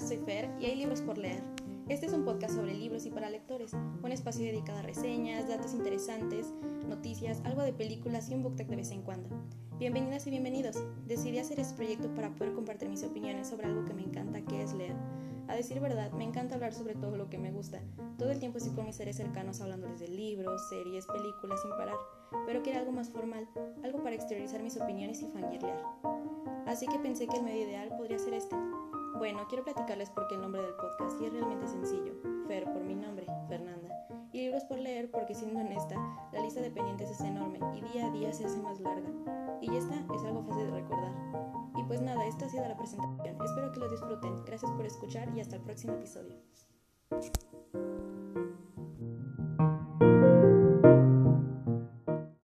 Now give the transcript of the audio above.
soy Fer y hay libros por leer. Este es un podcast sobre libros y para lectores, un espacio dedicado a reseñas, datos interesantes, noticias, algo de películas y un book tag de vez en cuando. Bienvenidas y bienvenidos. Decidí hacer este proyecto para poder compartir mis opiniones sobre algo que me encanta, que es leer. A decir verdad, me encanta hablar sobre todo lo que me gusta. Todo el tiempo estoy con mis seres cercanos hablándoles de libros, series, películas sin parar, pero quería algo más formal, algo para exteriorizar mis opiniones y fangirlear. Así que pensé que el medio ideal podría ser este. Bueno, quiero platicarles por qué el nombre del podcast y es realmente sencillo. Fer por mi nombre, Fernanda. Y libros por leer porque siendo honesta, la lista de pendientes es enorme y día a día se hace más larga. Y esta es algo fácil de recordar. Y pues nada, esta ha sido la presentación. Espero que lo disfruten. Gracias por escuchar y hasta el próximo episodio.